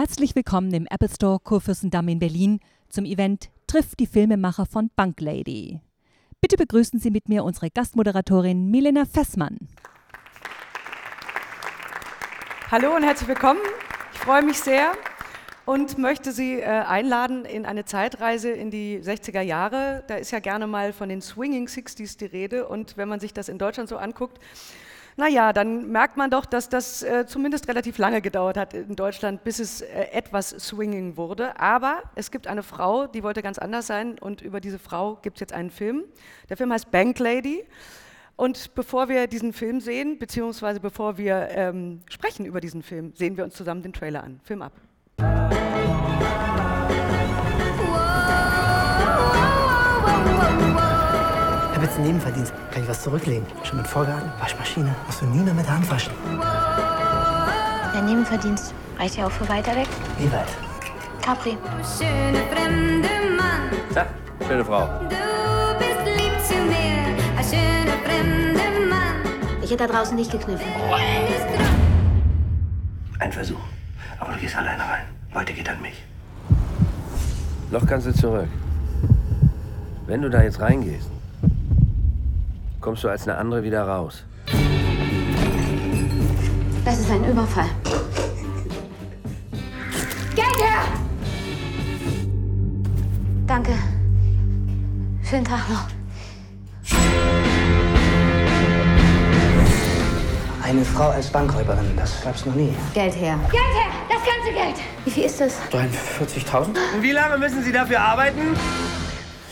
Herzlich willkommen im Apple Store Kurfürstendamm in Berlin zum Event Trifft die Filmemacher von Banklady. Bitte begrüßen Sie mit mir unsere Gastmoderatorin Milena Fessmann. Hallo und herzlich willkommen. Ich freue mich sehr und möchte Sie äh, einladen in eine Zeitreise in die 60er Jahre. Da ist ja gerne mal von den Swinging 60s die Rede und wenn man sich das in Deutschland so anguckt, naja, dann merkt man doch, dass das äh, zumindest relativ lange gedauert hat in Deutschland, bis es äh, etwas swinging wurde. Aber es gibt eine Frau, die wollte ganz anders sein und über diese Frau gibt es jetzt einen Film. Der Film heißt Bank Lady. Und bevor wir diesen Film sehen, beziehungsweise bevor wir ähm, sprechen über diesen Film, sehen wir uns zusammen den Trailer an. Film ab. Einen Nebenverdienst. Kann ich was zurücklegen? Schon mit Vorgarten, Waschmaschine. Musst du nie mehr mit der Hand waschen. Der Nebenverdienst reicht ja auch für weiter weg. Wie weit? Capri. Schöne fremde Mann, Tja, schöne Frau. du bist lieb zu mir. Ein schöner fremder Mann, Ich hätte da draußen nicht gekniffen. Ein Versuch. Aber du gehst alleine rein. Heute geht an mich. Noch kannst du zurück. Wenn du da jetzt reingehst, kommst du als eine andere wieder raus. Das ist ein Überfall. Geld her! Danke. Schönen Tag noch. Eine Frau als Bankräuberin, das gab's noch nie. Geld her. Geld her! Das ganze Geld! Wie viel ist das? 43.000? Und wie lange müssen Sie dafür arbeiten?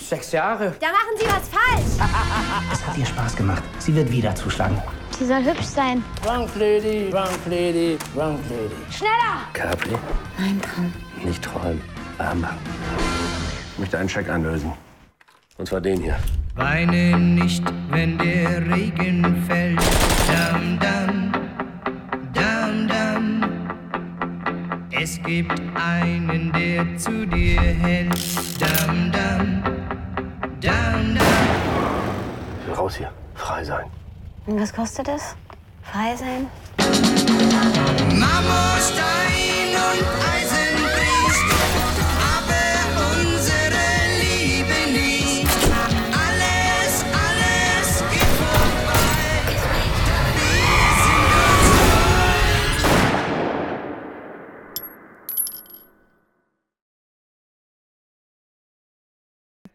Sechs Jahre. Da machen Sie was falsch! Es hat ihr Spaß gemacht. Sie wird wieder zuschlagen. Sie soll hübsch sein. Drunk Lady, Drunk Lady, Drunk Lady. Schneller! Capri, Ein Traum. nicht träumen. Armband. Ich möchte einen Scheck einlösen. Und zwar den hier. Weine nicht, wenn der Regen fällt. Dam, dam, dam, dam. Es gibt einen, der zu dir hält. Dam, dam. Ich will raus hier. Frei sein. Und was kostet es? Frei sein? Marmorstein und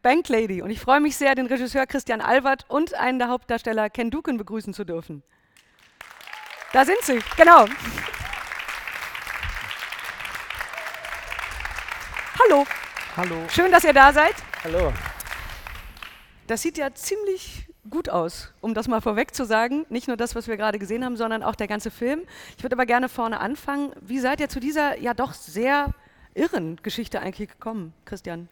Bank Lady. Und ich freue mich sehr, den Regisseur Christian Albert und einen der Hauptdarsteller Ken Duken begrüßen zu dürfen. Da sind sie, genau. Hallo, Hallo. schön, dass ihr da seid. Hallo. Das sieht ja ziemlich gut aus, um das mal vorweg zu sagen. Nicht nur das, was wir gerade gesehen haben, sondern auch der ganze Film. Ich würde aber gerne vorne anfangen. Wie seid ihr zu dieser ja doch sehr irren Geschichte eigentlich gekommen, Christian?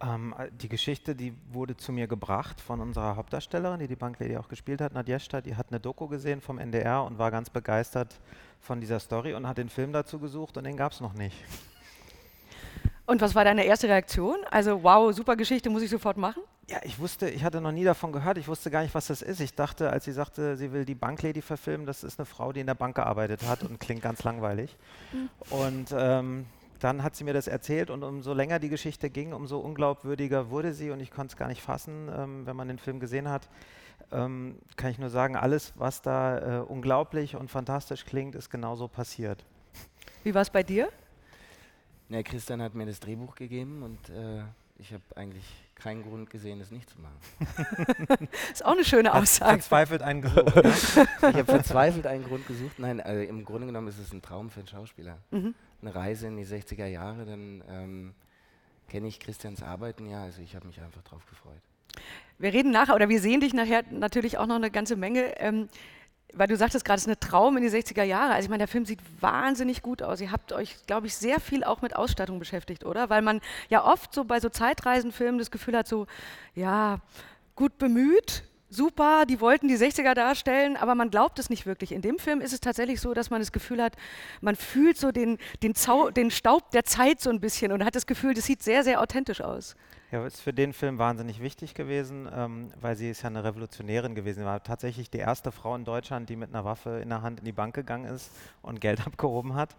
Ähm, äh, die Geschichte, die wurde zu mir gebracht von unserer Hauptdarstellerin, die die Banklady auch gespielt hat, Nadjeshta. Die hat eine Doku gesehen vom NDR und war ganz begeistert von dieser Story und hat den Film dazu gesucht und den gab es noch nicht. Und was war deine erste Reaktion? Also, wow, super Geschichte, muss ich sofort machen? Ja, ich wusste, ich hatte noch nie davon gehört, ich wusste gar nicht, was das ist. Ich dachte, als sie sagte, sie will die Banklady verfilmen, das ist eine Frau, die in der Bank gearbeitet hat und klingt ganz langweilig. Und ähm, dann hat sie mir das erzählt und umso länger die Geschichte ging, umso unglaubwürdiger wurde sie und ich konnte es gar nicht fassen, ähm, wenn man den Film gesehen hat. Ähm, kann ich nur sagen, alles, was da äh, unglaublich und fantastisch klingt, ist genauso passiert. Wie war es bei dir? Ja, Christian hat mir das Drehbuch gegeben und äh, ich habe eigentlich keinen Grund gesehen, es nicht zu machen. Ist auch eine schöne Hat Aussage. verzweifelt einen gesucht. ne? Ich habe verzweifelt einen Grund gesucht. Nein, also im Grunde genommen ist es ein Traum für einen Schauspieler. Mhm. Eine Reise in die 60er Jahre, dann ähm, kenne ich Christians Arbeiten ja, also ich habe mich einfach drauf gefreut. Wir reden nachher, oder wir sehen dich nachher natürlich auch noch eine ganze Menge, ähm, weil du sagtest gerade, es ist ein Traum in die 60er Jahre. Also ich meine, der Film sieht wahnsinnig gut aus. Ihr habt euch, glaube ich, sehr viel auch mit Ausstattung beschäftigt, oder? Weil man ja oft so bei so Zeitreisenfilmen das Gefühl hat, so, ja, gut bemüht, super, die wollten die 60er darstellen, aber man glaubt es nicht wirklich. In dem Film ist es tatsächlich so, dass man das Gefühl hat, man fühlt so den, den, Zau den Staub der Zeit so ein bisschen und hat das Gefühl, das sieht sehr, sehr authentisch aus. Ja, ist für den Film wahnsinnig wichtig gewesen, ähm, weil sie ist ja eine Revolutionärin gewesen. Sie war tatsächlich die erste Frau in Deutschland, die mit einer Waffe in der Hand in die Bank gegangen ist und Geld abgehoben hat.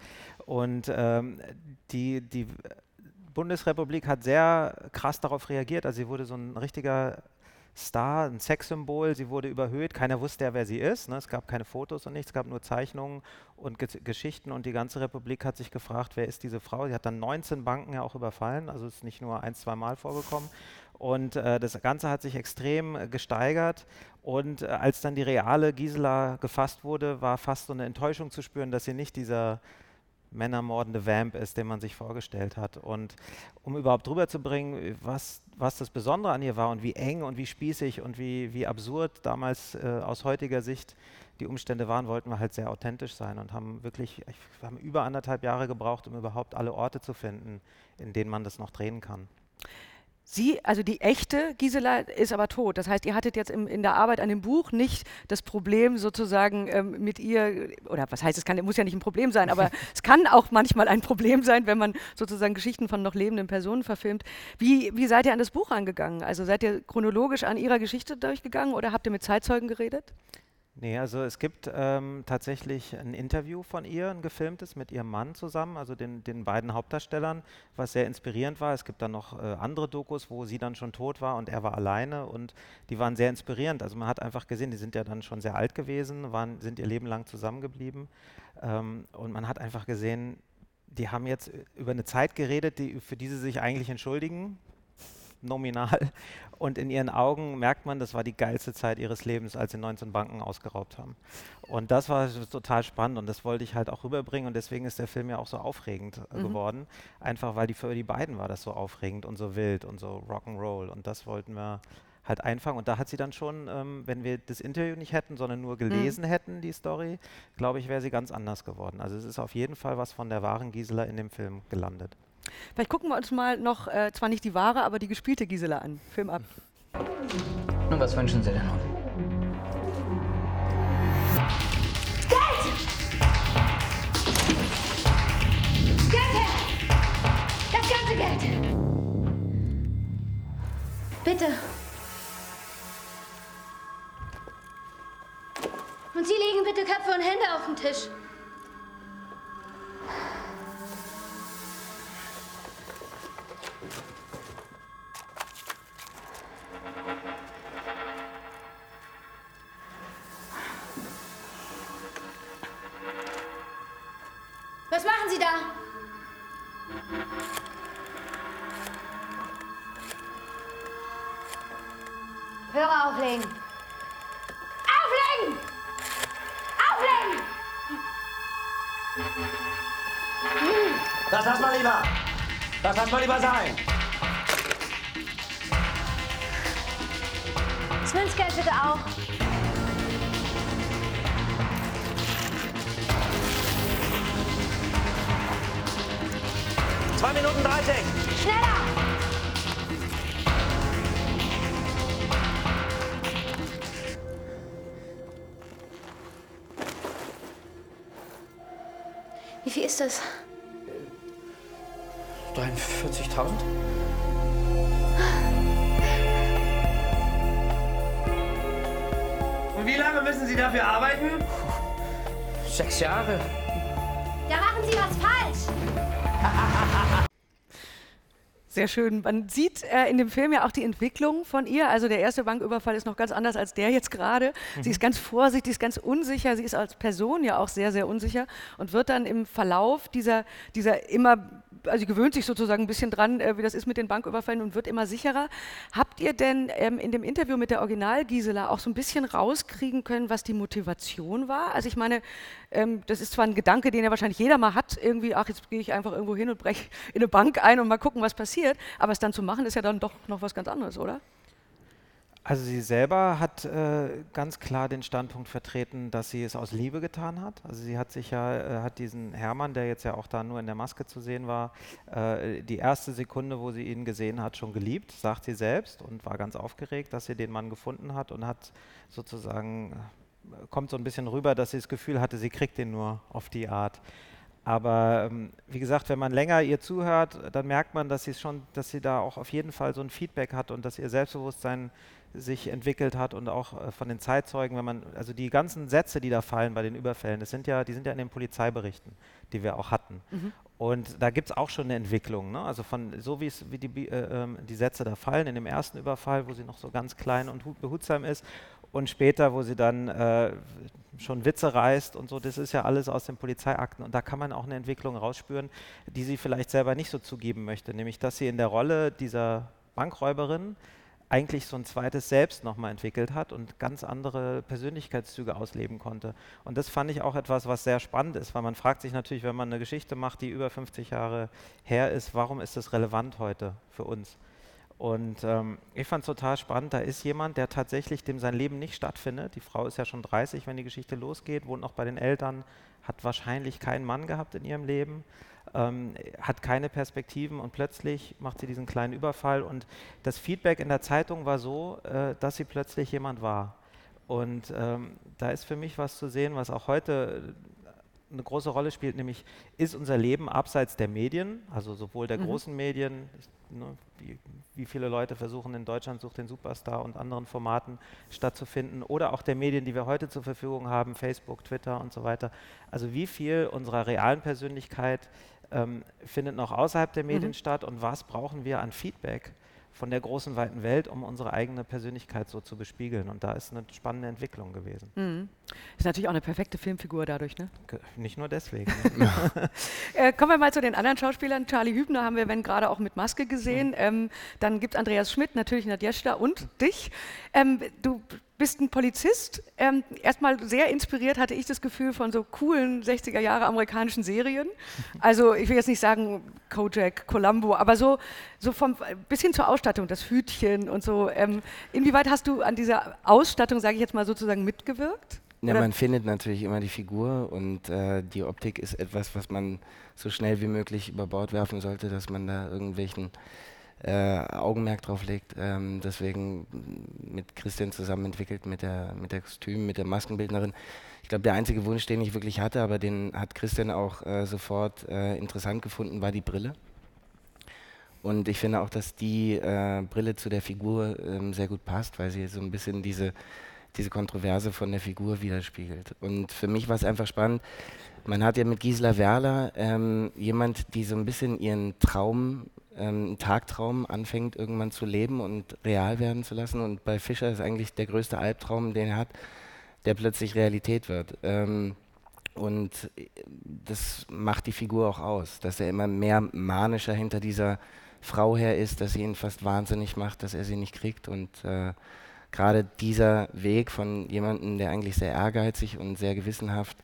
Und ähm, die, die Bundesrepublik hat sehr krass darauf reagiert. Also sie wurde so ein richtiger Star, ein Sexsymbol. Sie wurde überhöht. Keiner wusste ja, wer sie ist. Ne? Es gab keine Fotos und nichts. Es gab nur Zeichnungen und Ge Geschichten. Und die ganze Republik hat sich gefragt, wer ist diese Frau? Sie hat dann 19 Banken ja auch überfallen. Also ist nicht nur ein, zwei Mal vorgekommen. Und äh, das Ganze hat sich extrem äh, gesteigert. Und äh, als dann die reale Gisela gefasst wurde, war fast so eine Enttäuschung zu spüren, dass sie nicht dieser männermordende Vamp ist, den man sich vorgestellt hat. Und um überhaupt drüber zu bringen, was, was das Besondere an ihr war und wie eng und wie spießig und wie, wie absurd damals äh, aus heutiger Sicht die Umstände waren, wollten wir halt sehr authentisch sein und haben wirklich, ich, wir haben über anderthalb Jahre gebraucht, um überhaupt alle Orte zu finden, in denen man das noch drehen kann. Sie, also die echte Gisela, ist aber tot. Das heißt, ihr hattet jetzt im, in der Arbeit an dem Buch nicht das Problem sozusagen ähm, mit ihr, oder was heißt, es kann, muss ja nicht ein Problem sein, aber es kann auch manchmal ein Problem sein, wenn man sozusagen Geschichten von noch lebenden Personen verfilmt. Wie, wie seid ihr an das Buch angegangen? Also seid ihr chronologisch an ihrer Geschichte durchgegangen oder habt ihr mit Zeitzeugen geredet? Nee, also es gibt ähm, tatsächlich ein Interview von ihr, ein gefilmtes, mit ihrem Mann zusammen, also den, den beiden Hauptdarstellern, was sehr inspirierend war. Es gibt dann noch äh, andere Dokus, wo sie dann schon tot war und er war alleine und die waren sehr inspirierend. Also man hat einfach gesehen, die sind ja dann schon sehr alt gewesen, waren, sind ihr Leben lang zusammengeblieben ähm, und man hat einfach gesehen, die haben jetzt über eine Zeit geredet, die, für die sie sich eigentlich entschuldigen, nominal. Und in ihren Augen merkt man, das war die geilste Zeit ihres Lebens, als sie 19 Banken ausgeraubt haben. Und das war total spannend und das wollte ich halt auch rüberbringen und deswegen ist der Film ja auch so aufregend äh, Mhm. geworden. Einfach weil die für die beiden war das so aufregend und so wild und so Rock'n'Roll und das wollten wir halt einfangen. Und da hat sie dann schon, ähm, wenn wir das Interview nicht hätten, sondern nur gelesen hätten, die Story, glaube ich, wäre sie ganz anders geworden. Also es ist auf jeden Fall was von der wahren Gisela in dem Film gelandet. Vielleicht gucken wir uns mal noch, äh, zwar nicht die wahre, aber die gespielte Gisela an. Film ab. Nun, was wünschen Sie denn nun? Geld her! Das ganze Geld! Bitte. Und Sie legen bitte Köpfe und Hände auf den Tisch. Lass mal lieber sein. Das Münzgeld bitte auch. Zwei Minuten 30. Schneller! Wie viel ist das? 43.000? Und wie lange müssen Sie dafür arbeiten? Sechs Jahre. Da machen Sie was falsch! Sehr schön. Man sieht äh, in dem Film ja auch die Entwicklung von ihr. Also der erste Banküberfall ist noch ganz anders als der jetzt gerade. Sie ist ganz vorsichtig, ist ganz unsicher. Sie ist als Person ja auch sehr, sehr unsicher und wird dann im Verlauf dieser, dieser immer, also sie gewöhnt sich sozusagen ein bisschen dran, äh, wie das ist mit den Banküberfällen und wird immer sicherer. Habt ihr denn ähm, in dem Interview mit der Original-Gisela auch so ein bisschen rauskriegen können, was die Motivation war? Also ich meine, ähm, das ist zwar ein Gedanke, den ja wahrscheinlich jeder mal hat, irgendwie, ach, jetzt gehe ich einfach irgendwo hin und breche in eine Bank ein und mal gucken, was passiert. Aber es dann zu machen, ist ja dann doch noch was ganz anderes, oder? Also sie selber hat äh, ganz klar den Standpunkt vertreten, dass sie es aus Liebe getan hat. Also sie hat sich ja, äh, hat diesen Hermann, der jetzt ja auch da nur in der Maske zu sehen war, äh, die erste Sekunde, wo sie ihn gesehen hat, schon geliebt, sagt sie selbst und war ganz aufgeregt, dass sie den Mann gefunden hat und hat sozusagen, äh, kommt so ein bisschen rüber, dass sie das Gefühl hatte, sie kriegt den nur auf die Art. Aber ähm, wie gesagt, wenn man länger ihr zuhört, dann merkt man, dass sie schon, dass sie da auch auf jeden Fall so ein Feedback hat und dass ihr Selbstbewusstsein sich entwickelt hat und auch äh, von den Zeitzeugen, wenn man, also die ganzen Sätze, die da fallen bei den Überfällen, das sind ja, die sind ja in den Polizeiberichten, die wir auch hatten. Mhm. Und da gibt es auch schon eine Entwicklung. Ne? Also von so wie es wie die, äh, ähm, die Sätze da fallen, in dem ersten Überfall, wo sie noch so ganz klein und hu- behutsam ist, und später, wo sie dann äh, schon Witze reißt und so, das ist ja alles aus den Polizeiakten. Und da kann man auch eine Entwicklung rausspüren, die sie vielleicht selber nicht so zugeben möchte, nämlich dass sie in der Rolle dieser Bankräuberin eigentlich so ein zweites Selbst nochmal entwickelt hat und ganz andere Persönlichkeitszüge ausleben konnte. Und das fand ich auch etwas, was sehr spannend ist, weil man fragt sich natürlich, wenn man eine Geschichte macht, die über 50 Jahre her ist, warum ist das relevant heute für uns? Und ähm, ich fand es total spannend, da ist jemand, der tatsächlich dem sein Leben nicht stattfindet. Die Frau ist ja schon 30, wenn die Geschichte losgeht, wohnt noch bei den Eltern, hat wahrscheinlich keinen Mann gehabt in ihrem Leben, ähm, hat keine Perspektiven und plötzlich macht sie diesen kleinen Überfall. Und das Feedback in der Zeitung war so, äh, dass sie plötzlich jemand war. Und ähm, da ist für mich was zu sehen, was auch heute eine große Rolle spielt, nämlich ist unser Leben abseits der Medien, also sowohl der Mhm. großen Medien, ne, wie, wie viele Leute versuchen in Deutschland Sucht den Superstar und anderen Formaten stattzufinden, oder auch der Medien, die wir heute zur Verfügung haben, Facebook, Twitter und so weiter. Also wie viel unserer realen Persönlichkeit ähm, findet noch außerhalb der Medien Mhm. statt und was brauchen wir an Feedback von der großen, weiten Welt, um unsere eigene Persönlichkeit so zu bespiegeln. Und da ist eine spannende Entwicklung gewesen. Mhm. Ist natürlich auch eine perfekte Filmfigur dadurch, ne? Nicht nur deswegen. Äh, kommen wir mal zu den anderen Schauspielern. Charlie Hübner haben wir, wenn gerade auch mit Maske gesehen. Ähm, dann gibt es Andreas Schmidt, natürlich Nadjeshda und dich. Ähm, du bist ein Polizist. Ähm, erstmal sehr inspiriert hatte ich das Gefühl von so coolen 60er Jahre amerikanischen Serien. Also ich will jetzt nicht sagen Kojak, Columbo, aber so, so vom bis hin zur Ausstattung, das Hütchen und so. Ähm, inwieweit hast du an dieser Ausstattung, sage ich jetzt mal sozusagen, mitgewirkt? Ja, man findet natürlich immer die Figur und äh, die Optik ist etwas, was man so schnell wie möglich über Bord werfen sollte, dass man da irgendwelchen äh, Augenmerk drauf legt. Ähm, deswegen mit Christian zusammen entwickelt, mit der, mit der Kostüm, mit der Maskenbildnerin. Ich glaube, der einzige Wunsch, den ich wirklich hatte, aber den hat Christian auch äh, sofort äh, interessant gefunden, war die Brille. Und ich finde auch, dass die äh, Brille zu der Figur ähm, sehr gut passt, weil sie so ein bisschen diese, diese Kontroverse von der Figur widerspiegelt. Und für mich war es einfach spannend. Man hat ja mit Gisela Werler ähm, jemand, die so ein bisschen ihren Traum, ähm, Tagtraum anfängt irgendwann zu leben und real werden zu lassen. Und bei Fischer ist eigentlich der größte Albtraum, den er hat, der plötzlich Realität wird. Ähm, und äh, das macht die Figur auch aus, dass er immer mehr manischer hinter dieser Frau her ist, dass sie ihn fast wahnsinnig macht, dass er sie nicht kriegt. Und äh, gerade dieser Weg von jemandem, der eigentlich sehr ehrgeizig und sehr gewissenhaft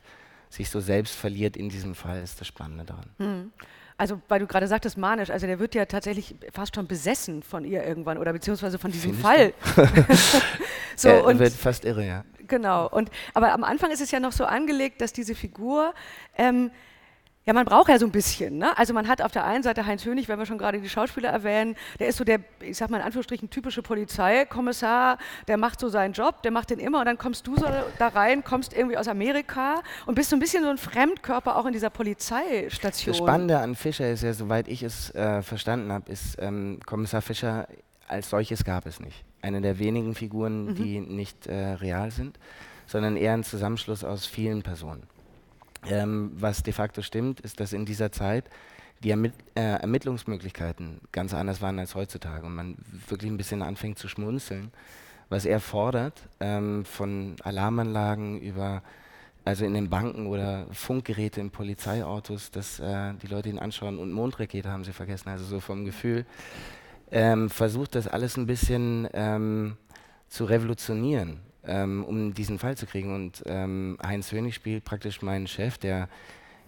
sich so selbst verliert in diesem Fall, ist das Spannende daran. Hm. Also, weil du gerade sagtest, manisch, also der wird ja tatsächlich fast schon besessen von ihr irgendwann oder beziehungsweise von diesem Fall. So, er und wird fast irre, ja. genau. Und, aber am Anfang ist es ja noch so angelegt, dass diese Figur, ähm, ja, man braucht ja so ein bisschen. Ne? Also man hat auf der einen Seite Heinz Hönig, wenn wir schon gerade die Schauspieler erwähnen, der ist so der, ich sag mal in Anführungsstrichen, typische Polizeikommissar, der macht so seinen Job, der macht den immer und dann kommst du so da rein, kommst irgendwie aus Amerika und bist so ein bisschen so ein Fremdkörper auch in dieser Polizeistation. Das Spannende an Fischer ist ja, soweit ich es äh, verstanden habe, ist, ähm, Kommissar Fischer als solches gab es nicht. Eine der wenigen Figuren, Mhm. die nicht äh, real sind, sondern eher ein Zusammenschluss aus vielen Personen. Ähm, was de facto stimmt, ist, dass in dieser Zeit die Ermitt äh, Ermittlungsmöglichkeiten ganz anders waren als heutzutage und man wirklich ein bisschen anfängt zu schmunzeln, was er fordert, ähm, von Alarmanlagen über, also in den Banken oder Funkgeräte in Polizeiautos, dass äh, die Leute ihn anschauen und Mondrakete haben sie vergessen, also so vom Gefühl, ähm, versucht das alles ein bisschen ähm, zu revolutionieren, ähm, um diesen Fall zu kriegen. Und ähm, Heinz Hönig spielt praktisch meinen Chef, der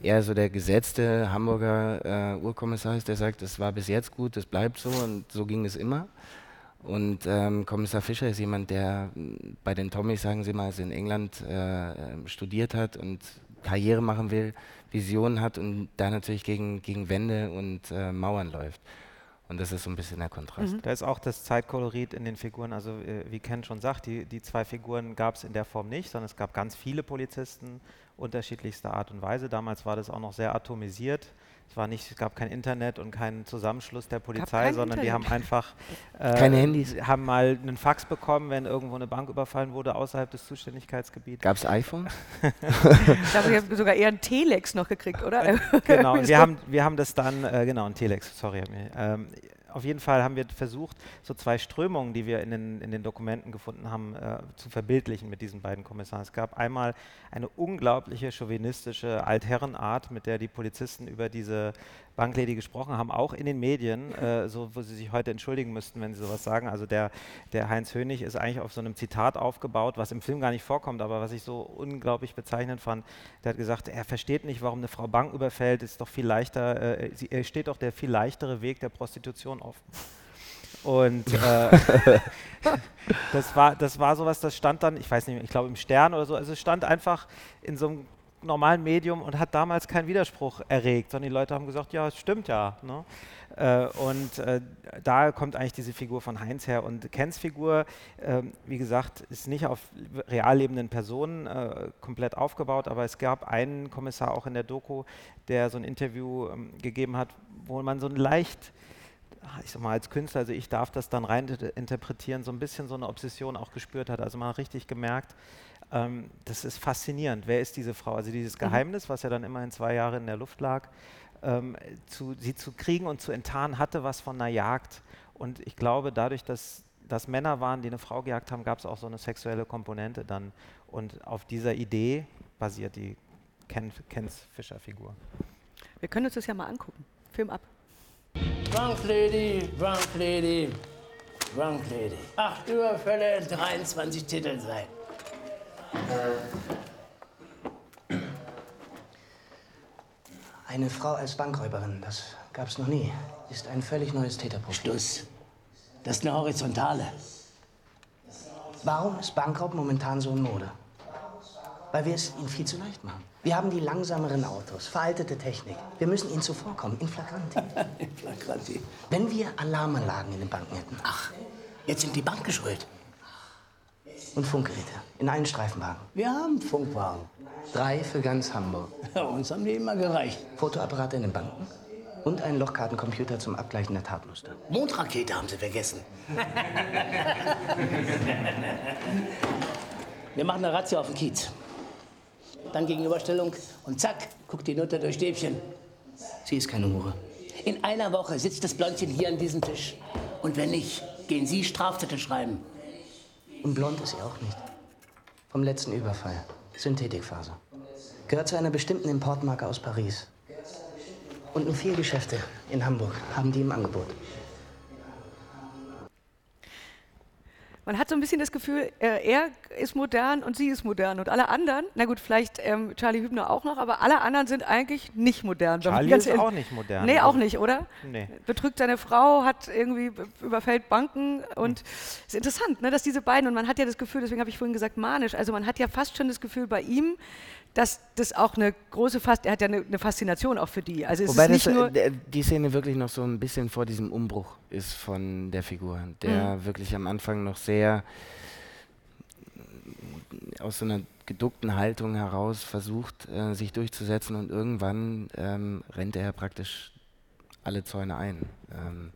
eher so der gesetzte Hamburger äh, Urkommissar ist, der sagt, das war bis jetzt gut, das bleibt so und so ging es immer. Und ähm, Kommissar Fischer ist jemand, der m, bei den Tommys, sagen Sie mal, also in England äh, ähm, studiert hat und Karriere machen will, Visionen hat und da natürlich gegen, gegen Wände und äh, Mauern läuft. Und das ist so ein bisschen der Kontrast. Da ist auch das Zeitkolorit in den Figuren, also äh, wie Ken schon sagt, die, die zwei Figuren gab es in der Form nicht, sondern es gab ganz viele Polizisten unterschiedlichster Art und Weise. Damals war das auch noch sehr atomisiert. Es, war nicht, es gab kein Internet und keinen Zusammenschluss der Polizei, sondern die haben Internet. einfach äh, Keine Handys. haben mal einen Fax bekommen, wenn irgendwo eine Bank überfallen wurde außerhalb des Zuständigkeitsgebiets. Gab es iPhones? Ich glaube, ich habe sogar eher einen Telex noch gekriegt, oder? genau, und So. wir haben, wir haben das dann, äh, genau, ein Telex, sorry. Ähm, auf jeden Fall haben wir versucht, so zwei Strömungen, die wir in den, in den Dokumenten gefunden haben, äh, zu verbildlichen mit diesen beiden Kommissaren. Es gab einmal eine unglaubliche chauvinistische Altherrenart, mit der die Polizisten über diese Banklady gesprochen haben, auch in den Medien, äh, so, wo sie sich heute entschuldigen müssten, wenn sie sowas sagen. Also der, der Heinz Hönig ist eigentlich auf so einem Zitat aufgebaut, was im Film gar nicht vorkommt, aber was ich so unglaublich bezeichnend fand. Der hat gesagt, er versteht nicht, warum eine Frau Bank überfällt, ist doch viel leichter, äh, sie, er steht doch der viel leichtere Weg der Prostitution offen. Und äh, das, war, das war sowas, das stand dann, ich weiß nicht, ich glaube im Stern oder so, also es stand einfach in so einem normalen Medium und hat damals keinen Widerspruch erregt, sondern die Leute haben gesagt, ja, es stimmt ja. Ne? Äh, und äh, da kommt eigentlich diese Figur von Heinz her. Und Kens Figur, ähm, wie gesagt, ist nicht auf real lebenden Personen äh, komplett aufgebaut, aber es gab einen Kommissar auch in der Doku, der so ein Interview ähm, gegeben hat, wo man so ein leicht ich sag mal, als Künstler, also ich darf das dann rein inter- interpretieren, so ein bisschen so eine Obsession auch gespürt hat. Also man hat richtig gemerkt, ähm, das ist faszinierend. Wer ist diese Frau? Also dieses Geheimnis, was ja dann immerhin zwei Jahre in der Luft lag, ähm, zu, sie zu kriegen und zu enttarnen, hatte was von einer Jagd. Und ich glaube, dadurch, dass das Männer waren, die eine Frau gejagt haben, gab es auch so eine sexuelle Komponente dann. Und auf dieser Idee basiert die Ken, Kens Fischer-Figur. Wir können uns das ja mal angucken. Film ab. Banklady, Banklady, Banklady. Acht Überfälle, 23 Titelseiten. Eine Frau als Bankräuberin, das gab's noch nie. Ist ein völlig neues Täterprofil. Schluss. Das ist eine Horizontale. Warum ist Bankraub momentan so in Mode? Weil wir es ihnen viel zu leicht machen. Wir haben die langsameren Autos, veraltete Technik. Wir müssen ihnen zuvorkommen, in Flagranti. In Flagranti. Wenn wir Alarmanlagen in den Banken hätten. Ach, jetzt sind die Banken schuld. Und Funkgeräte, in allen Streifenwagen. Wir haben Funkwagen. Drei für ganz Hamburg. Ja, uns haben die immer gereicht. Fotoapparate in den Banken. Und einen Lochkartencomputer zum Abgleichen der Tatmuster. Mondrakete haben sie vergessen. Wir machen eine Razzia auf den Kiez. Dann Gegenüberstellung und zack, guckt die Nutte durch Stäbchen. Sie ist keine Hure. In einer Woche sitzt das Blondchen hier an diesem Tisch. Und wenn nicht, gehen Sie Strafzettel schreiben. Und blond ist sie auch nicht. Vom letzten Überfall. Synthetikfaser. Gehört zu einer bestimmten Importmarke aus Paris. Und nur vier Geschäfte in Hamburg haben die im Angebot. Man hat so ein bisschen das Gefühl, äh, er ist modern und sie ist modern. Und alle anderen, na gut, vielleicht ähm, Charlie Hübner auch noch, aber alle anderen sind eigentlich nicht modern. Charlie ist auch nicht modern. Nee, auch Also- nicht, oder? Nee. Betrügt seine Frau, hat irgendwie überfällt Banken und ist interessant, ne, dass diese beiden, und man hat ja das Gefühl, deswegen habe ich vorhin gesagt, manisch, also man hat ja fast schon das Gefühl bei ihm, dass das auch eine große, Fast er hat ja eine, eine Faszination auch für die. Also es Wobei ist nicht das, nur, äh, der- die Szene wirklich noch so ein bisschen vor diesem Umbruch ist von der Figur, der Mhm. wirklich am Anfang noch sehr aus so einer geduckten Haltung heraus versucht, äh, sich durchzusetzen und irgendwann ähm, rennt er praktisch alle Zäune ein. Ähm,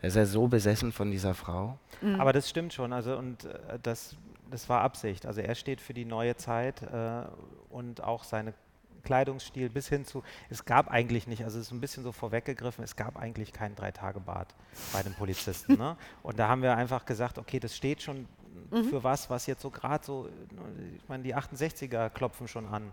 er ist ja so besessen von dieser Frau. Aber das stimmt schon. Also und äh, das, das war Absicht. Also er steht für die neue Zeit äh, und auch seine Kleidungsstil bis hin zu, es gab eigentlich nicht, also es ist ein bisschen so vorweggegriffen, es gab eigentlich keinen Drei-Tage-Bart bei den Polizisten. ne? Und da haben wir einfach gesagt, okay, das steht schon für was, was jetzt so gerade so, ich meine, die 68er klopfen schon an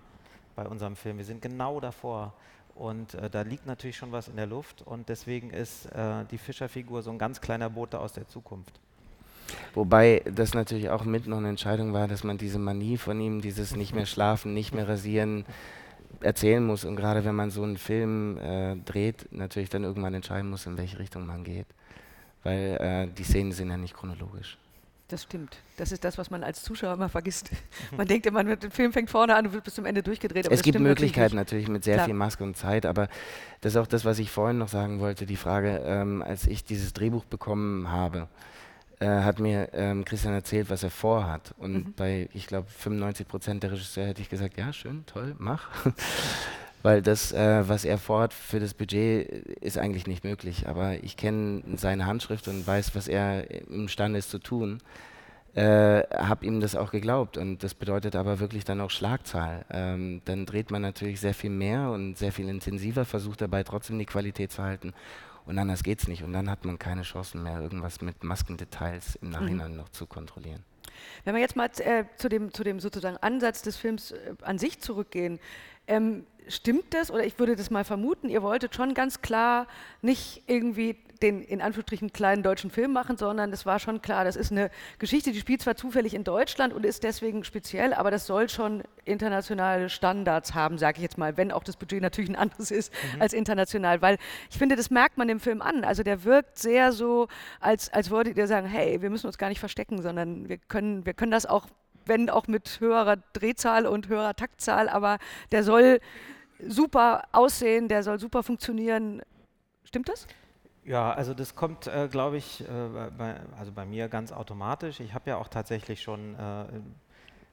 bei unserem Film. Wir sind genau davor. Und äh, da liegt natürlich schon was in der Luft und deswegen ist äh, die Fischerfigur so ein ganz kleiner Bote aus der Zukunft. Wobei das natürlich auch mit noch eine Entscheidung war, dass man diese Manie von ihm, dieses nicht mehr schlafen, nicht mehr rasieren, erzählen muss. Und gerade wenn man so einen Film äh, dreht, natürlich dann irgendwann entscheiden muss, in welche Richtung man geht. Weil äh, die Szenen sind ja nicht chronologisch. Das stimmt. Das ist das, was man als Zuschauer immer vergisst. Man denkt immer, der Film fängt vorne an und wird bis zum Ende durchgedreht. Es gibt Möglichkeiten natürlich, natürlich mit sehr Klar. viel Maske und Zeit, aber das ist auch das, was ich vorhin noch sagen wollte. Die Frage, ähm, als ich dieses Drehbuch bekommen habe, äh, hat mir ähm, Christian erzählt, was er vorhat. Und Mhm. bei, ich glaube, 95 Prozent der Regisseure hätte ich gesagt, ja, schön, toll, mach. Weil das, äh, was er vorhat für das Budget, ist eigentlich nicht möglich. Aber ich kenne seine Handschrift und weiß, was er imstande ist zu tun äh, habe ihm das auch geglaubt und das bedeutet aber wirklich dann auch Schlagzahl. Ähm, dann dreht man natürlich sehr viel mehr und sehr viel intensiver, versucht dabei trotzdem die Qualität zu halten und anders geht's nicht und dann hat man keine Chancen mehr, irgendwas mit Maskendetails im Nachhinein noch zu kontrollieren. Wenn wir jetzt mal äh, zu, dem, zu dem sozusagen Ansatz des Films äh, an sich zurückgehen, ähm, stimmt das? Oder ich würde das mal vermuten, ihr wolltet schon ganz klar nicht irgendwie den in Anführungsstrichen kleinen deutschen Film machen, sondern es war schon klar, das ist eine Geschichte, die spielt zwar zufällig in Deutschland und ist deswegen speziell, aber das soll schon internationale Standards haben, sage ich jetzt mal, wenn auch das Budget natürlich ein anderes ist als international, weil ich finde, das merkt man dem Film an. Also der wirkt sehr so, als, als wolltet ihr sagen, hey, wir müssen uns gar nicht verstecken, sondern wir können, wir können das auch, wenn auch mit höherer Drehzahl und höherer Taktzahl, aber der soll super aussehen, der soll super funktionieren. Stimmt das? Ja, also das kommt, äh, glaube ich, äh, bei, also bei mir ganz automatisch. Ich habe ja auch tatsächlich schon äh,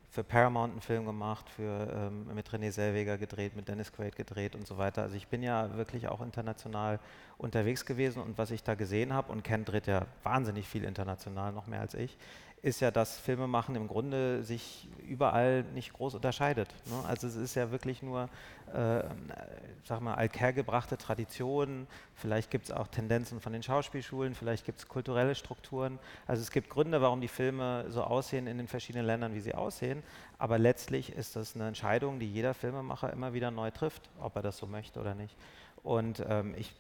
für Paramount einen Film gemacht, für, ähm, mit René Selweger gedreht, mit Dennis Quaid gedreht und so weiter. Also ich bin ja wirklich auch international unterwegs gewesen und was ich da gesehen habe, und Ken dreht ja wahnsinnig viel international, noch mehr als ich, ist ja, dass Filmemachen im Grunde sich überall nicht groß unterscheidet. Ne? Also es ist ja wirklich nur, äh, sag mal, althergebrachte Traditionen, vielleicht gibt es auch Tendenzen von den Schauspielschulen, vielleicht gibt es kulturelle Strukturen. Also es gibt Gründe, warum die Filme so aussehen in den verschiedenen Ländern, wie sie aussehen, aber letztlich ist das eine Entscheidung, die jeder Filmemacher immer wieder neu trifft, ob er das so möchte oder nicht. Und ähm, ich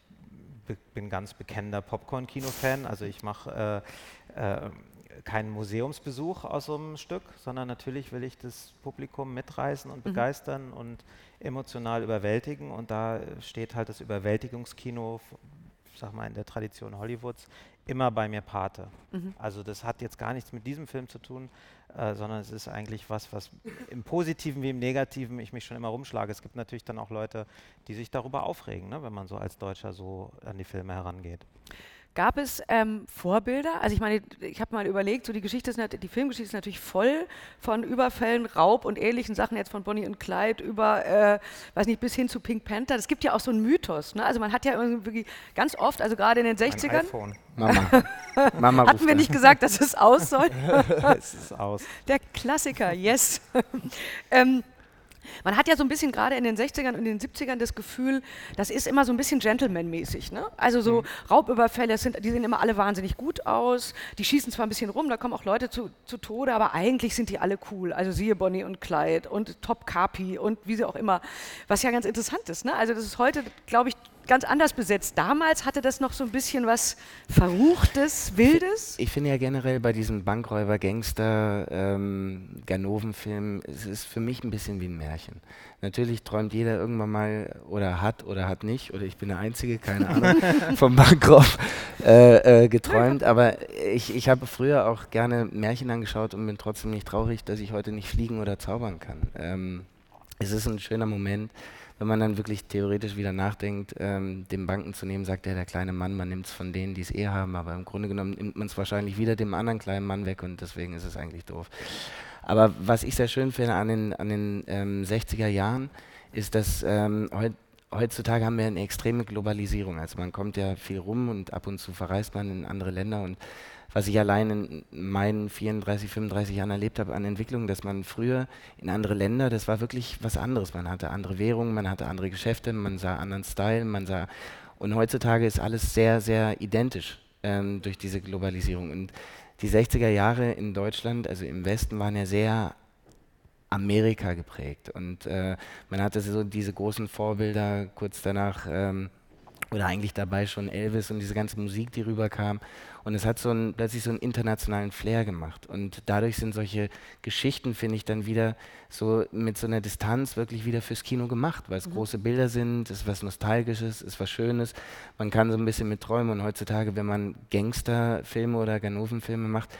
bin ganz bekennender Popcorn-Kino-Fan, also ich mache äh, äh, keinen Museumsbesuch aus so einem Stück, sondern natürlich will ich das Publikum mitreißen und Mhm. begeistern und emotional überwältigen. Und da steht halt das Überwältigungskino, sag mal in der Tradition Hollywoods, immer bei mir Pate. Mhm. Also das hat jetzt gar nichts mit diesem Film zu tun, äh, sondern es ist eigentlich was, was im Positiven wie im Negativen ich mich schon immer rumschlage. Es gibt natürlich dann auch Leute, die sich darüber aufregen, ne, wenn man so als Deutscher so an die Filme herangeht. Gab es ähm, Vorbilder? Also ich meine, ich habe mal überlegt, so die Geschichte ist, die Filmgeschichte ist natürlich voll von Überfällen, Raub und ähnlichen Sachen, jetzt von Bonnie und Clyde über, äh, weiß nicht, bis hin zu Pink Panther. Es gibt ja auch so einen Mythos. Ne? Also man hat ja irgendwie ganz oft, also gerade in den 60ern, iPhone. Mama. Mama hatten wir nicht gesagt, dass es aus soll? es ist aus. Der Klassiker, yes. ähm, man hat ja so ein bisschen gerade in den 60ern und in den 70ern das Gefühl, das ist immer so ein bisschen Gentleman-mäßig. Ne? Also so Raubüberfälle, das sind, die sehen immer alle wahnsinnig gut aus. Die schießen zwar ein bisschen rum, da kommen auch Leute zu, zu Tode, aber eigentlich sind die alle cool. Also siehe Bonnie und Clyde und Top Carpi und wie sie auch immer. Was ja ganz interessant ist. Ne? Also das ist heute, glaube ich, ganz anders besetzt. Damals hatte das noch so ein bisschen was Verruchtes, Wildes. Ich finde ja generell bei diesem Bankräuber, Gangster, ähm, es ist für mich ein bisschen wie ein Märchen. Natürlich träumt jeder irgendwann mal oder hat oder hat nicht, oder ich bin der Einzige, keine Ahnung, vom Bankraub äh, äh, geträumt. Aber ich, ich habe früher auch gerne Märchen angeschaut und bin trotzdem nicht traurig, dass ich heute nicht fliegen oder zaubern kann. Ähm, es ist ein schöner Moment, wenn man dann wirklich theoretisch wieder nachdenkt, ähm, dem Banken zu nehmen, sagt er, der kleine Mann, man nimmt es von denen, die es eh haben, aber im Grunde genommen nimmt man es wahrscheinlich wieder dem anderen kleinen Mann weg und deswegen ist es eigentlich doof. Aber was ich sehr schön finde an den, an den ähm, 60er Jahren, ist, dass ähm, heut, heutzutage haben wir eine extreme Globalisierung. Also man kommt ja viel rum und ab und zu verreist man in andere Länder und was ich allein in meinen 34, 35 Jahren erlebt habe an Entwicklung, dass man früher in andere Länder, das war wirklich was anderes. Man hatte andere Währungen, man hatte andere Geschäfte, man sah anderen Style, man sah und heutzutage ist alles sehr, sehr identisch ähm, durch diese Globalisierung. Und die 60er Jahre in Deutschland, also im Westen, waren ja sehr Amerika geprägt. Und äh, man hatte so diese großen Vorbilder kurz danach, ähm, oder eigentlich dabei schon Elvis und diese ganze Musik, die rüberkam. Und es hat so einen, plötzlich so einen internationalen Flair gemacht. Und dadurch sind solche Geschichten, finde ich, dann wieder so mit so einer Distanz wirklich wieder fürs Kino gemacht, weil es große Bilder sind, es ist was Nostalgisches, es ist was Schönes. Man kann so ein bisschen mit träumen. Und heutzutage, wenn man Gangsterfilme oder Ganovenfilme macht,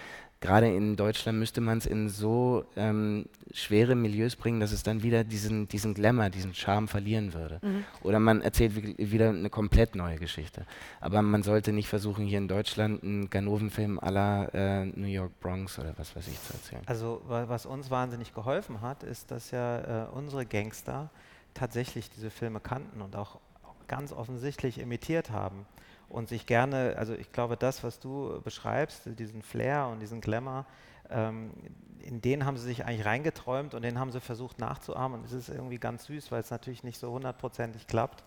gerade in Deutschland müsste man es in so ähm, schwere Milieus bringen, dass es dann wieder diesen, diesen Glamour, diesen Charme verlieren würde. Mhm. Oder man erzählt wi- wieder eine komplett neue Geschichte. Aber man sollte nicht versuchen, hier in Deutschland einen Ganovenfilm à la äh, New York Bronx oder was weiß ich zu erzählen. Also wa- was uns wahnsinnig geholfen hat, ist, dass ja äh, unsere Gangster tatsächlich diese Filme kannten und auch ganz offensichtlich imitiert haben und sich gerne, also ich glaube, das, was du beschreibst, diesen Flair und diesen Glamour, ähm, in den haben sie sich eigentlich reingeträumt und den haben sie versucht nachzuahmen und es ist irgendwie ganz süß, weil es natürlich nicht so hundertprozentig klappt.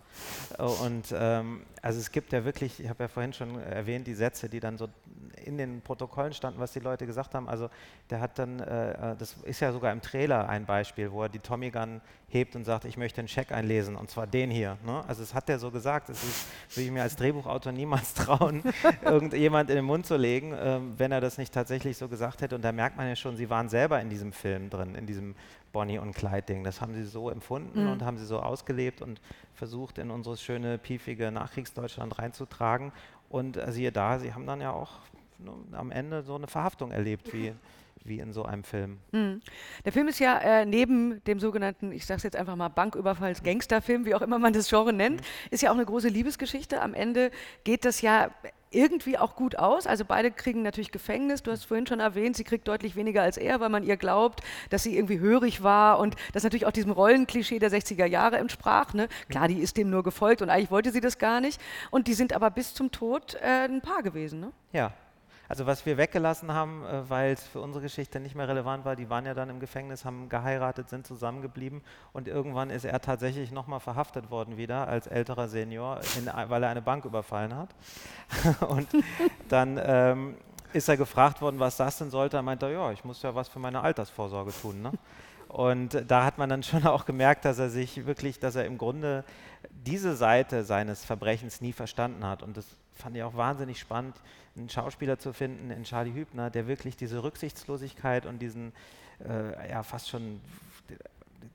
Äh, Und ähm, also es gibt ja wirklich, ich habe ja vorhin schon erwähnt, die Sätze, die dann so in den Protokollen standen, was die Leute gesagt haben. Also der hat dann, äh, äh, das ist ja sogar im Trailer ein Beispiel, wo er die Tommy Gun hebt und sagt, ich möchte einen Scheck einlesen und zwar den hier. Ne? Also das hat er so gesagt. Das ist, würde ich mir als Drehbuchautor niemals trauen, irgendjemand in den Mund zu legen, ähm, wenn er das nicht tatsächlich so gesagt hätte. Und da merkt man ja schon, sie waren selber in diesem Film drin, in diesem Bonnie und Clyde-Ding. Das haben sie so empfunden Mhm. und haben sie so ausgelebt und versucht, in unsere schöne, piefige Nachkriegsdeutschland reinzutragen. Und äh, siehe da, sie haben dann ja auch am Ende so eine Verhaftung erlebt, wie, wie in so einem Film. Mhm. Der Film ist ja äh, neben dem sogenannten, ich sage es jetzt einfach mal Banküberfalls Gangsterfilm, wie auch immer man das Genre nennt, ist ja auch eine große Liebesgeschichte. Am Ende geht das ja irgendwie auch gut aus. Also beide kriegen natürlich Gefängnis. Du hast vorhin schon erwähnt, sie kriegt deutlich weniger als er, weil man ihr glaubt, dass sie irgendwie hörig war und das natürlich auch diesem Rollenklischee der 60er Jahre entsprach. Ne? Klar, die ist dem nur gefolgt und eigentlich wollte sie das gar nicht. Und die sind aber bis zum Tod äh, ein Paar gewesen. Ne? Ja. Also was wir weggelassen haben, äh, weil es für unsere Geschichte nicht mehr relevant war, die waren ja dann im Gefängnis, haben geheiratet, sind zusammengeblieben und irgendwann ist er tatsächlich nochmal verhaftet worden wieder als älterer Senior, in, weil er eine Bank überfallen hat. und dann ähm, ist er gefragt worden, was das denn sollte. Er meinte, ja, ich muss ja was für meine Altersvorsorge tun. Ne? Und da hat man dann schon auch gemerkt, dass er sich wirklich, dass er im Grunde diese Seite seines Verbrechens nie verstanden hat. Und das fand ich auch wahnsinnig spannend, einen Schauspieler zu finden in Charlie Hübner, der wirklich diese Rücksichtslosigkeit und diesen äh, ja fast schon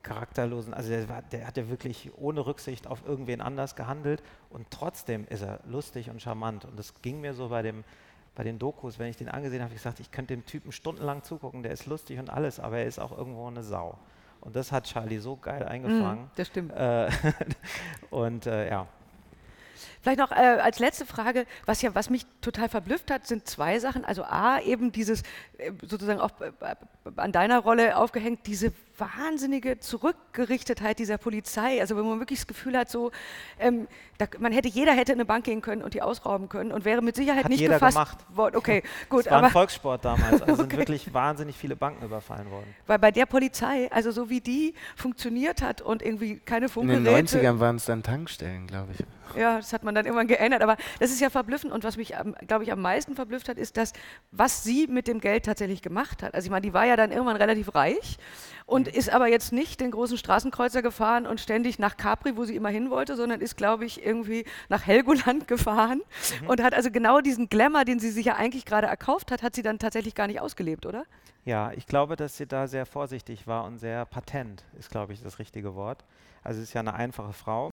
charakterlosen, also der, war, der hat ja wirklich ohne Rücksicht auf irgendwen anders gehandelt und trotzdem ist er lustig und charmant. Und das ging mir so bei dem bei den Dokus, wenn ich den angesehen habe, ich gesagt, ich könnte dem Typen stundenlang zugucken, der ist lustig und alles, aber er ist auch irgendwo eine Sau. Und das hat Charlie so geil eingefangen. das stimmt. Äh, und äh, ja, Vielleicht noch äh, als letzte Frage, was ja, was mich total verblüfft hat, sind zwei Sachen. Also A, eben dieses, äh, sozusagen auch äh, äh, an deiner Rolle aufgehängt, diese wahnsinnige Zurückgerichtetheit dieser Polizei. Also wenn man wirklich das Gefühl hat, so, ähm, da, man hätte, jeder hätte in eine Bank gehen können und die ausrauben können und wäre mit Sicherheit Hat nicht jeder gefasst gemacht. worden. Okay, gut. es war aber ein Volkssport damals, also sind Okay. wirklich wahnsinnig viele Banken überfallen worden. weil bei der Polizei, also so wie die funktioniert hat und irgendwie keine In den Funkgeräte. 90ern waren es dann Tankstellen, glaube ich. Ja, das hat man dann irgendwann geändert. Aber das ist ja verblüffend. Und was mich, glaube ich, am meisten verblüfft hat, ist das, was sie mit dem Geld tatsächlich gemacht hat. Also ich meine, die war ja dann irgendwann relativ reich und ist aber jetzt nicht den großen Straßenkreuzer gefahren und ständig nach Capri, wo sie immer hin wollte, sondern ist, glaube ich, irgendwie nach Helgoland gefahren Mhm. und hat also genau diesen Glamour, den sie sich ja eigentlich gerade erkauft hat, hat sie dann tatsächlich gar nicht ausgelebt, oder? Ja, ich glaube, dass sie da sehr vorsichtig war und sehr patent, ist, glaube ich, das richtige Wort. Also sie ist ja eine einfache Frau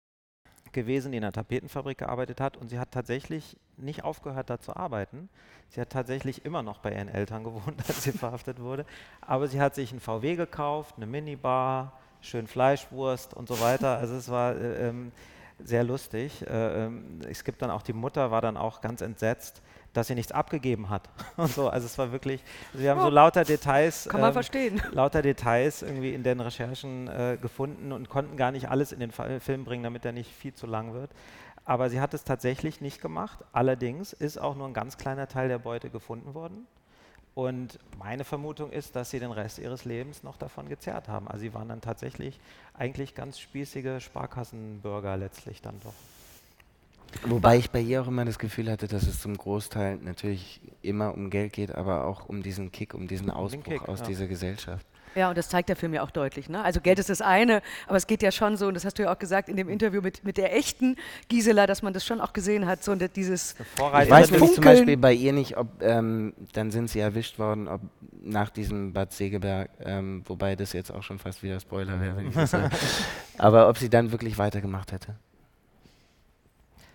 gewesen, die in einer Tapetenfabrik gearbeitet hat und sie hat tatsächlich nicht aufgehört, da zu arbeiten. Sie hat tatsächlich immer noch bei ihren Eltern gewohnt, als sie verhaftet wurde. Aber sie hat sich einen VW gekauft, eine Minibar, schön Fleischwurst und so weiter. Also es war äh, ähm, sehr lustig. Äh, ähm, es gibt dann auch die Mutter, war dann auch ganz entsetzt, dass sie nichts abgegeben hat und so. Also es war wirklich, also wir haben so Ja. lauter Details, Kann man ähm, verstehen. lauter Details irgendwie in den Recherchen äh, gefunden und konnten gar nicht alles in den Film bringen, damit er nicht viel zu lang wird. Aber sie hat es tatsächlich nicht gemacht. Allerdings ist auch nur ein ganz kleiner Teil der Beute gefunden worden. Und meine Vermutung ist, dass sie den Rest ihres Lebens noch davon gezerrt haben. Also sie waren dann tatsächlich eigentlich ganz spießige Sparkassenbürger letztlich dann doch. Wobei ich bei ihr auch immer das Gefühl hatte, dass es zum Großteil natürlich immer um Geld geht, aber auch um diesen Kick, um diesen Ausbruch Kick, aus ja. dieser Gesellschaft. Ja, und das zeigt der Film ja auch deutlich. Ne? Also Geld ist das eine, aber es geht ja schon so, und das hast du ja auch gesagt in dem Interview mit, mit der echten Gisela, dass man das schon auch gesehen hat, so dieses Ich Vorreiter weiß nämlich zum. Beispiel bei ihr nicht, ob ähm, dann sind sie erwischt worden, ob nach diesem Bad Segeberg, ähm, wobei das jetzt auch schon fast wieder Spoiler wäre, wenn ich das sage. Aber ob sie dann wirklich weitergemacht hätte.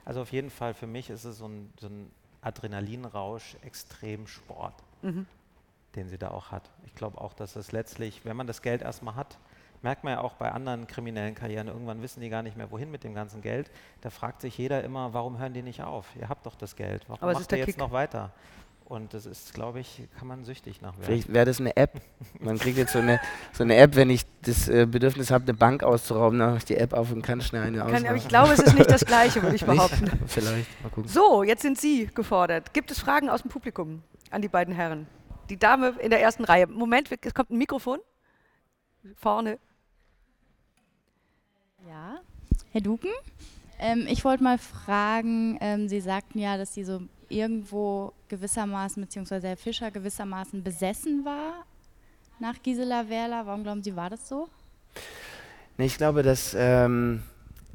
Also auf jeden Fall für mich ist es so ein, so ein Adrenalinrausch, Extremsport. Mhm. den sie da auch hat. Ich glaube auch, dass es letztlich, wenn man das Geld erstmal hat, merkt man ja auch bei anderen kriminellen Karrieren, irgendwann wissen die gar nicht mehr, wohin mit dem ganzen Geld. Da fragt sich jeder immer, warum hören die nicht auf? Ihr habt doch das Geld, warum Aber macht ihr jetzt Kick. noch weiter? Und das ist, glaube ich, kann man süchtig nach werden. Vielleicht wäre das eine App. Man kriegt jetzt so eine, so eine App, wenn ich das äh, Bedürfnis habe, eine Bank auszurauben, dann mache ich die App auf und kann schnell eine ausrauben. aber ich glaube, es ist nicht das Gleiche, würde ich Nicht? behaupten. Vielleicht, mal gucken. So, jetzt sind Sie gefordert. Gibt es Fragen aus dem Publikum an die beiden Herren? Die Dame in der ersten Reihe. Moment, es kommt ein Mikrofon. Vorne. Ja, Herr Duken, ähm, ich wollte mal fragen, ähm, Sie sagten ja, dass Sie so irgendwo gewissermaßen, beziehungsweise Herr Fischer gewissermaßen besessen war nach Gisela Werler. Warum glauben Sie, war das so? Ich glaube, dass ähm,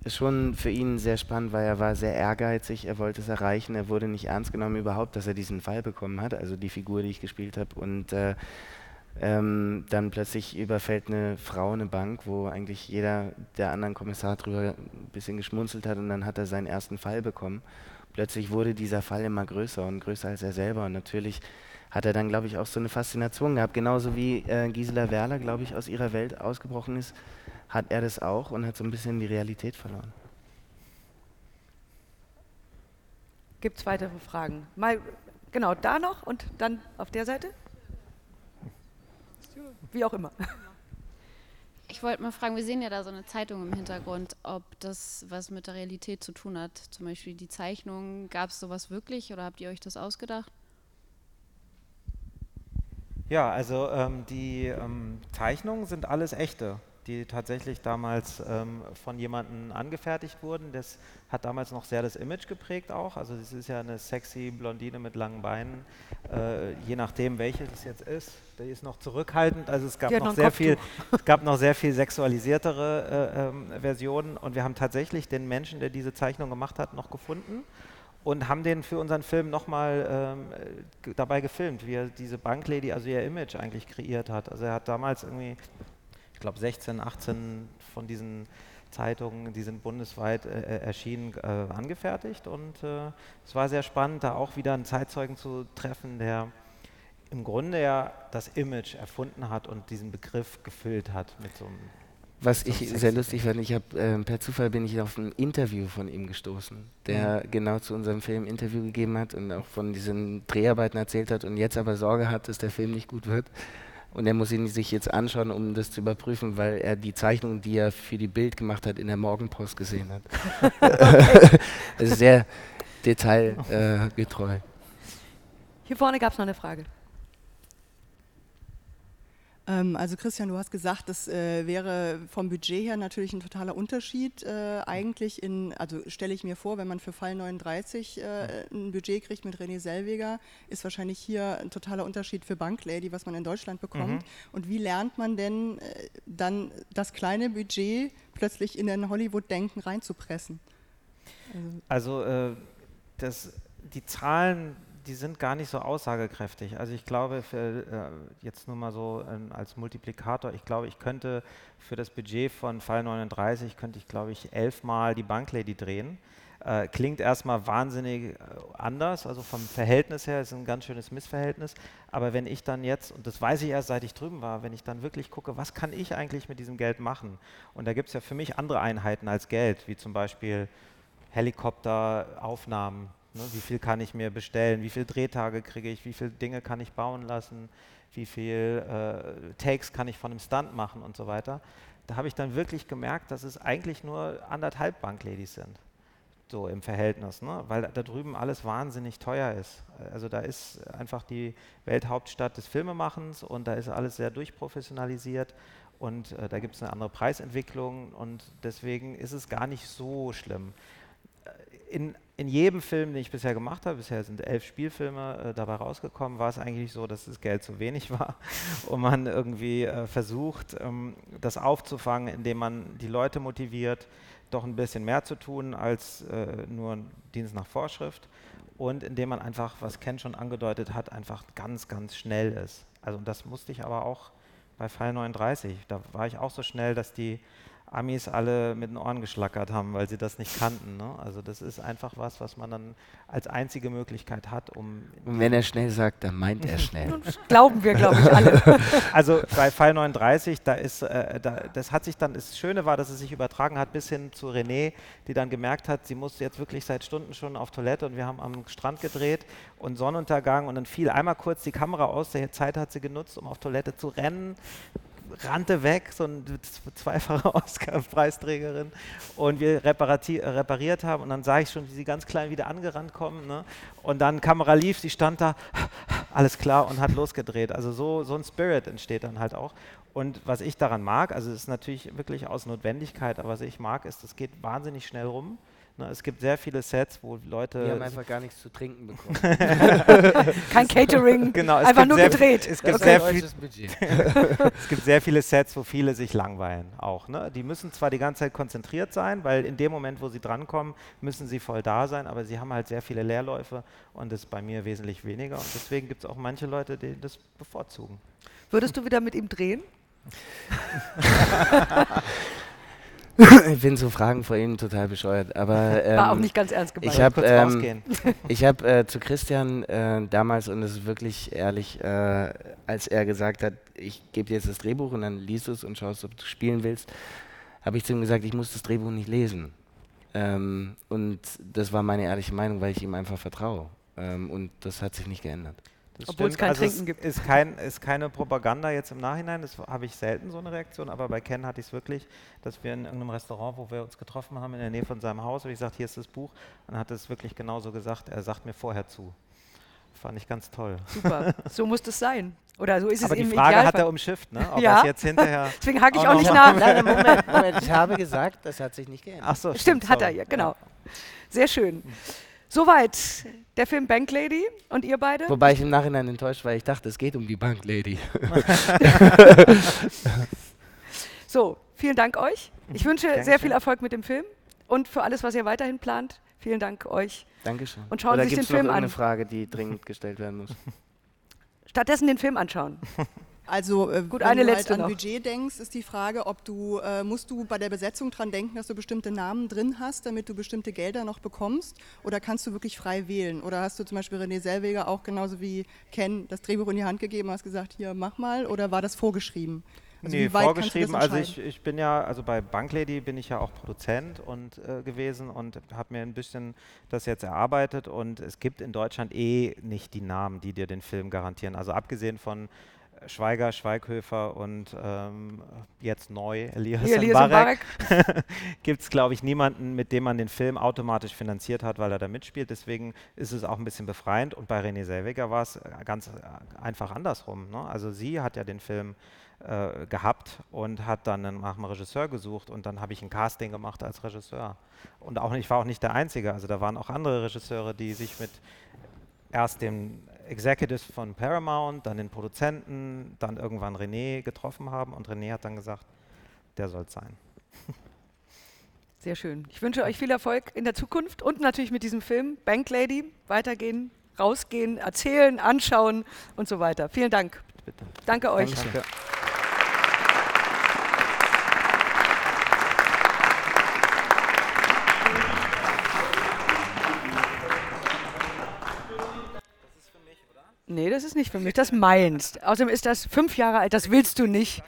schon für ihn sehr spannend war. Er war sehr ehrgeizig, er wollte es erreichen, er wurde nicht ernst genommen überhaupt, dass er diesen Fall bekommen hat, also die Figur, die ich gespielt habe. Und äh, ähm, dann plötzlich überfällt eine Frau eine Bank, wo eigentlich jeder der anderen Kommissar drüber ein bisschen geschmunzelt hat und dann hat er seinen ersten Fall bekommen. Plötzlich wurde dieser Fall immer größer und größer als er selber und natürlich hat er dann, glaube ich, auch so eine Faszination gehabt. Genauso wie äh, Gisela Werler, glaube ich, aus ihrer Welt ausgebrochen ist, hat er das auch und hat so ein bisschen die Realität verloren. Gibt es weitere Fragen? Mal, genau, da noch und dann auf der Seite? Wie auch immer. Ich wollte mal fragen, wir sehen ja da so eine Zeitung im Hintergrund, ob das was mit der Realität zu tun hat. Zum Beispiel die Zeichnung, gab es sowas wirklich oder habt ihr euch das ausgedacht? Ja, also ähm, die ähm, Zeichnungen sind alles echte, die tatsächlich damals ähm, von jemandem angefertigt wurden. Das hat damals noch sehr das Image geprägt auch. Also das ist ja eine sexy Blondine mit langen Beinen, äh, je nachdem welche das jetzt ist. Die ist noch zurückhaltend. Also es gab noch sehr viel, es gab noch sehr viel sexualisiertere äh, ähm, Versionen und wir haben tatsächlich den Menschen, der diese Zeichnung gemacht hat, noch gefunden und haben den für unseren Film nochmal ähm, äh, dabei gefilmt, wie er diese Banklady, also ihr Image eigentlich kreiert hat. Also er hat damals irgendwie, ich glaube 16, 18 von diesen Zeitungen, die sind bundesweit äh, äh, erschienen, äh, angefertigt. Und äh, es war sehr spannend, da auch wieder einen Zeitzeugen zu treffen, der im Grunde ja das Image erfunden hat und diesen Begriff gefüllt hat mit so einem Was so ich sehr lustig fand, ich habe ähm, per Zufall bin ich auf ein Interview von ihm gestoßen, der genau zu unserem Film Interview gegeben hat und auch von diesen Dreharbeiten erzählt hat und jetzt aber Sorge hat, dass der Film nicht gut wird. Und er muss ihn sich jetzt anschauen, um das zu überprüfen, weil er die Zeichnung, die er für die Bild gemacht hat, in der Morgenpost gesehen hat. das ist sehr detailgetreu. Äh. Hier vorne gab es noch eine Frage. Ähm, also Christian, du hast gesagt, das äh, wäre vom Budget her natürlich ein totaler Unterschied. Äh, eigentlich in, also stelle ich mir vor, wenn man für Fall 39 äh, ein Budget kriegt mit René Selweger, ist wahrscheinlich hier ein totaler Unterschied für Banklady, was man in Deutschland bekommt. Mhm. Und wie lernt man denn äh, dann das kleine Budget plötzlich in ein Hollywood-Denken reinzupressen? Also, Also das, die Zahlen, die sind gar nicht so aussagekräftig. Also ich glaube, für, äh, jetzt nur mal so ähm, als Multiplikator, ich glaube, ich könnte für das Budget von Fall 39, könnte ich glaube ich elfmal die Banklady drehen. Äh, klingt erstmal wahnsinnig äh, anders, also vom Verhältnis her ist ein ganz schönes Missverhältnis. Aber wenn ich dann jetzt, und das weiß ich erst seit ich drüben war, wenn ich dann wirklich gucke, was kann ich eigentlich mit diesem Geld machen? Und da gibt es ja für mich andere Einheiten als Geld, wie zum Beispiel Helikopteraufnahmen. Ne? Wie viel kann ich mir bestellen? Wie viele Drehtage kriege ich? Wie viele Dinge kann ich bauen lassen? Wie viele äh, Takes kann ich von einem Stunt machen und so weiter? Da habe ich dann wirklich gemerkt, dass es eigentlich nur anderthalb Bankladies sind. So im Verhältnis, ne? weil da drüben alles wahnsinnig teuer ist. Also da ist einfach die Welthauptstadt des Filmemachens und da ist alles sehr durchprofessionalisiert und äh, da gibt es eine andere Preisentwicklung und deswegen ist es gar nicht so schlimm in, in jedem Film, den ich bisher gemacht habe, bisher sind elf Spielfilme äh, dabei rausgekommen, war es eigentlich so, dass das Geld zu wenig war und man irgendwie äh, versucht, ähm, das aufzufangen, indem man die Leute motiviert, doch ein bisschen mehr zu tun als äh, nur Dienst nach Vorschrift und indem man einfach, was Ken schon angedeutet hat, einfach ganz, ganz schnell ist. Also das musste ich aber auch bei Fall 39. Da war ich auch so schnell, dass die Amis alle mit den Ohren geschlackert haben, weil sie das nicht kannten. Ne? Also das ist einfach was, was man dann als einzige Möglichkeit hat, um... Und wenn er schnell sagt, dann meint er schnell. Glauben wir, glaube ich, alle. Also bei Fall 39, da ist, äh, da, das hat sich dann, das Schöne war, dass es sich übertragen hat bis hin zu René, die dann gemerkt hat, sie muss jetzt wirklich seit Stunden schon auf Toilette und wir haben am Strand gedreht und Sonnenuntergang und dann fiel einmal kurz die Kamera aus, die Zeit hat sie genutzt, um auf Toilette zu rennen, rannte weg, so eine zweifache Oscar-Preisträgerin und wir äh, repariert haben und dann sah ich schon, wie sie ganz klein wieder angerannt kommen ne? und dann Kamera lief, sie stand da, alles klar und hat losgedreht. Also so, so ein Spirit entsteht dann halt auch. Und was ich daran mag, also es ist natürlich wirklich aus Notwendigkeit, aber was ich mag, ist, es geht wahnsinnig schnell rum. Ne, es gibt sehr viele Sets, wo Leute. Wir haben einfach gar nichts zu trinken bekommen. Kein Catering, genau, einfach nur gedreht. Es gibt, Okay. es gibt sehr viele Sets, wo viele sich langweilen auch. Ne? Die müssen zwar die ganze Zeit konzentriert sein, weil in dem Moment, wo sie drankommen, müssen sie voll da sein, aber sie haben halt sehr viele Leerläufe und das ist bei mir wesentlich weniger. Und deswegen gibt es auch manche Leute, die das bevorzugen. Würdest du wieder mit ihm drehen? Ich finde so Fragen vor Ihnen total bescheuert, aber ähm, War auch nicht ganz ernst gemeint. Ich habe Kurz ähm, rausgehen. ich habe äh, zu Christian äh, damals und es ist wirklich ehrlich, äh, als er gesagt hat, ich gebe dir jetzt das Drehbuch und dann liest du es und schaust, ob du spielen willst, habe ich zu ihm gesagt, ich muss das Drehbuch nicht lesen. Ähm, und das war meine ehrliche Meinung, weil ich ihm einfach vertraue. Ähm, und das hat sich nicht geändert. Obwohl es stimmt. kein also Trinken gibt. Ist, kein, ist keine Propaganda jetzt im Nachhinein, das habe ich selten so eine Reaktion, aber bei Ken hatte ich es wirklich, dass wir in irgendeinem Restaurant, wo wir uns getroffen haben, in der Nähe von seinem Haus, habe ich gesagt, hier ist das Buch, und er hat es wirklich genauso gesagt, er sagt mir vorher zu. Fand ich ganz toll. Super, so muss das sein. Oder so ist Aber es die im Frage hat Idealfall. er umschifft, ne? Ob ja. es jetzt hinterher Deswegen hake ich auch auch nicht nach. Nein, Moment, Moment, ich habe gesagt, das hat sich nicht geändert. Ach so, Stimmt, hat er ja, genau. Sehr schön. Soweit der Film Bank Lady und ihr beide? Wobei ich im Nachhinein enttäuscht war, ich dachte, es geht um die Banklady. So, vielen Dank euch. Ich wünsche Gern sehr viel Erfolg mit dem Film und für alles, was ihr weiterhin plant. Vielen Dank euch. Dankeschön. Und schauen Oder Sie sich den noch Film irgendeine an. Frage, die dringend gestellt werden muss? Stattdessen den Film anschauen. Also äh, Gut, wenn du letzte halt an noch. Budget denkst, ist die Frage, ob du äh, musst du bei der Besetzung dran denken, dass du bestimmte Namen drin hast, damit du bestimmte Gelder noch bekommst, oder kannst du wirklich frei wählen? Oder hast du zum Beispiel René Selweger auch genauso wie Ken das Drehbuch in die Hand gegeben, und hast gesagt, hier mach mal, oder war das vorgeschrieben? Also nee, vorgeschrieben. Also ich, ich bin ja, also bei Banklady bin ich ja auch Produzent und äh, gewesen und habe mir ein bisschen das jetzt erarbeitet und es gibt in Deutschland eh nicht die Namen, die dir den Film garantieren. Also abgesehen von Schweiger, Schweighöfer und ähm, jetzt neu Elias Hier, Elias Mbarek, gibt es, glaube ich, niemanden, mit dem man den Film automatisch finanziert hat, weil er da mitspielt. Deswegen ist es auch ein bisschen befreiend. Und bei René Selweger war es äh, ganz äh, einfach andersrum. Ne? Also sie hat ja den Film äh, gehabt und hat dann einen- nach einem Regisseur gesucht und dann habe ich ein Casting gemacht als Regisseur. Und auch ich war auch nicht der Einzige, also da waren auch andere Regisseure, die sich mit erst dem Executives von Paramount, dann den Produzenten, dann irgendwann René getroffen haben und René hat dann gesagt, der soll es sein. Sehr schön. Ich wünsche euch viel Erfolg in der Zukunft und natürlich mit diesem Film Bank Lady. Weitergehen, rausgehen, erzählen, anschauen und so weiter. Vielen Dank. Bitte. Danke euch. Danke. Nee, das ist nicht für mich, das meinst. Außerdem ist das fünf Jahre alt, das willst du nicht.